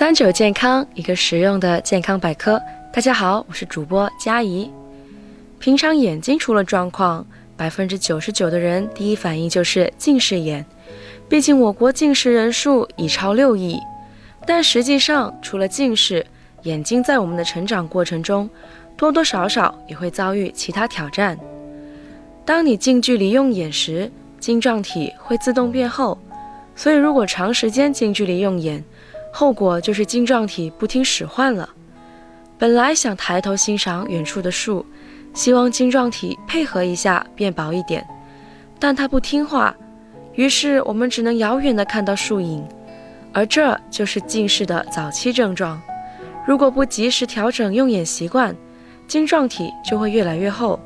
三九健康，一个实用的健康百科。大家好，我是主播佳怡。平常眼睛出了状况，百分之九十九的人第一反应就是近视眼。毕竟我国近视人数已超六亿，但实际上，除了近视，眼睛在我们的成长过程中，多多少少也会遭遇其他挑战。当你近距离用眼时，晶状体会自动变厚，所以如果长时间近距离用眼，后果就是晶状体不听使唤了。本来想抬头欣赏远处的树，希望晶状体配合一下变薄一点，但它不听话，于是我们只能遥远的看到树影，而这就是近视的早期症状。如果不及时调整用眼习惯，晶状体就会越来越厚。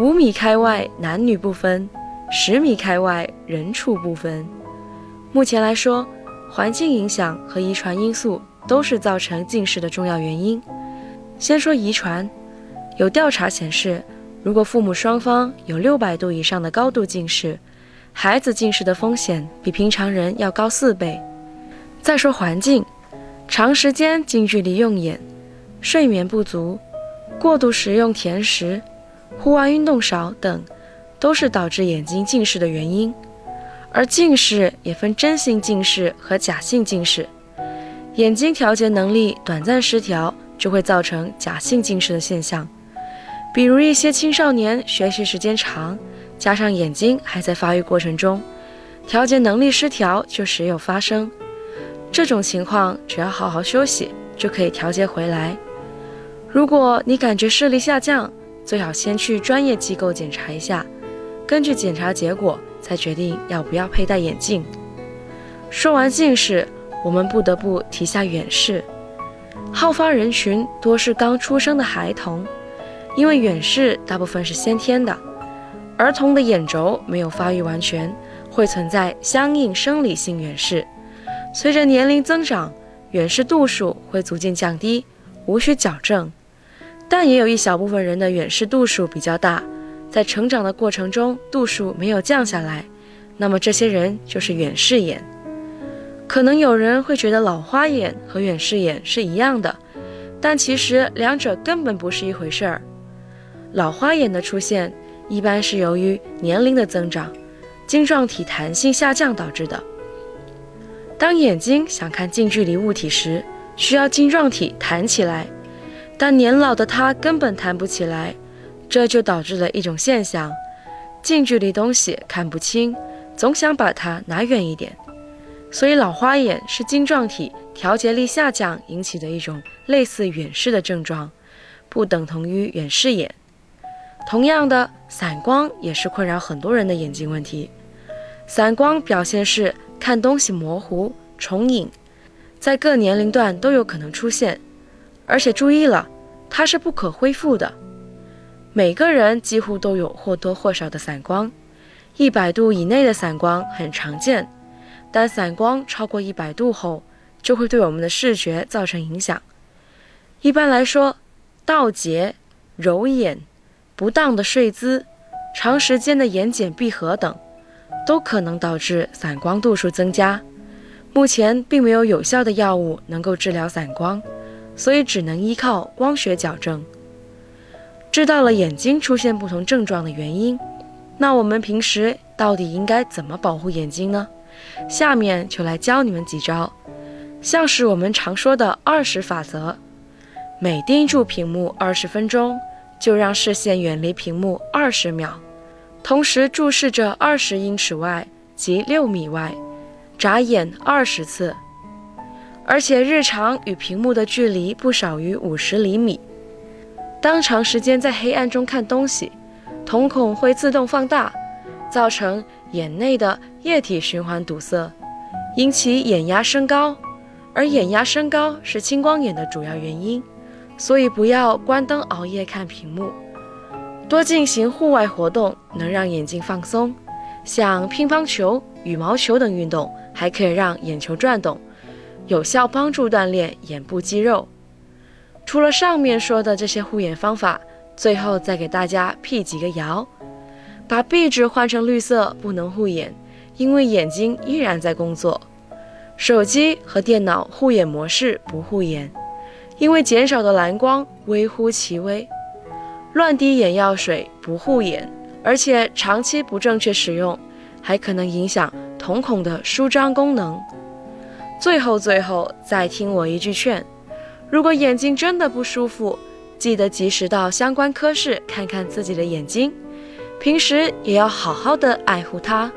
五米开外男女不分，十米开外人畜不分。目前来说。环境影响和遗传因素都是造成近视的重要原因。先说遗传，有调查显示，如果父母双方有六百度以上的高度近视，孩子近视的风险比平常人要高四倍。再说环境，长时间近距离用眼、睡眠不足、过度食用甜食、户外运动少等，都是导致眼睛近视的原因。而近视也分真性近视和假性近视，眼睛调节能力短暂失调就会造成假性近视的现象。比如一些青少年学习时间长，加上眼睛还在发育过程中，调节能力失调就时有发生。这种情况只要好好休息就可以调节回来。如果你感觉视力下降，最好先去专业机构检查一下，根据检查结果。才决定要不要佩戴眼镜。说完近视，我们不得不提下远视。好发人群多是刚出生的孩童，因为远视大部分是先天的，儿童的眼轴没有发育完全，会存在相应生理性远视。随着年龄增长，远视度数会逐渐降低，无需矫正。但也有一小部分人的远视度数比较大。在成长的过程中，度数没有降下来，那么这些人就是远视眼。可能有人会觉得老花眼和远视眼是一样的，但其实两者根本不是一回事儿。老花眼的出现一般是由于年龄的增长，晶状体弹性下降导致的。当眼睛想看近距离物体时，需要晶状体弹起来，但年老的它根本弹不起来。这就导致了一种现象：近距离东西看不清，总想把它拿远一点。所以老花眼是晶状体调节力下降引起的一种类似远视的症状，不等同于远视眼。同样的，散光也是困扰很多人的眼睛问题。散光表现是看东西模糊、重影，在各年龄段都有可能出现，而且注意了，它是不可恢复的。每个人几乎都有或多或少的散光，一百度以内的散光很常见，但散光超过一百度后，就会对我们的视觉造成影响。一般来说，倒睫、揉眼、不当的睡姿、长时间的眼睑闭合等，都可能导致散光度数增加。目前并没有有效的药物能够治疗散光，所以只能依靠光学矫正。知道了眼睛出现不同症状的原因，那我们平时到底应该怎么保护眼睛呢？下面就来教你们几招，像是我们常说的二十法则：每盯住屏幕二十分钟，就让视线远离屏幕二十秒，同时注视着二十英尺外及六米外，眨眼二十次，而且日常与屏幕的距离不少于五十厘米。当长时间在黑暗中看东西，瞳孔会自动放大，造成眼内的液体循环堵塞，引起眼压升高。而眼压升高是青光眼的主要原因，所以不要关灯熬夜看屏幕，多进行户外活动，能让眼睛放松。像乒乓球、羽毛球等运动，还可以让眼球转动，有效帮助锻炼眼部肌肉。除了上面说的这些护眼方法，最后再给大家辟几个谣：把壁纸换成绿色不能护眼，因为眼睛依然在工作；手机和电脑护眼模式不护眼，因为减少的蓝光微乎其微；乱滴眼药水不护眼，而且长期不正确使用，还可能影响瞳孔的舒张功能。最后，最后再听我一句劝：如果眼睛真的不舒服，记得及时到相关科室看看自己的眼睛，平时也要好好的爱护它。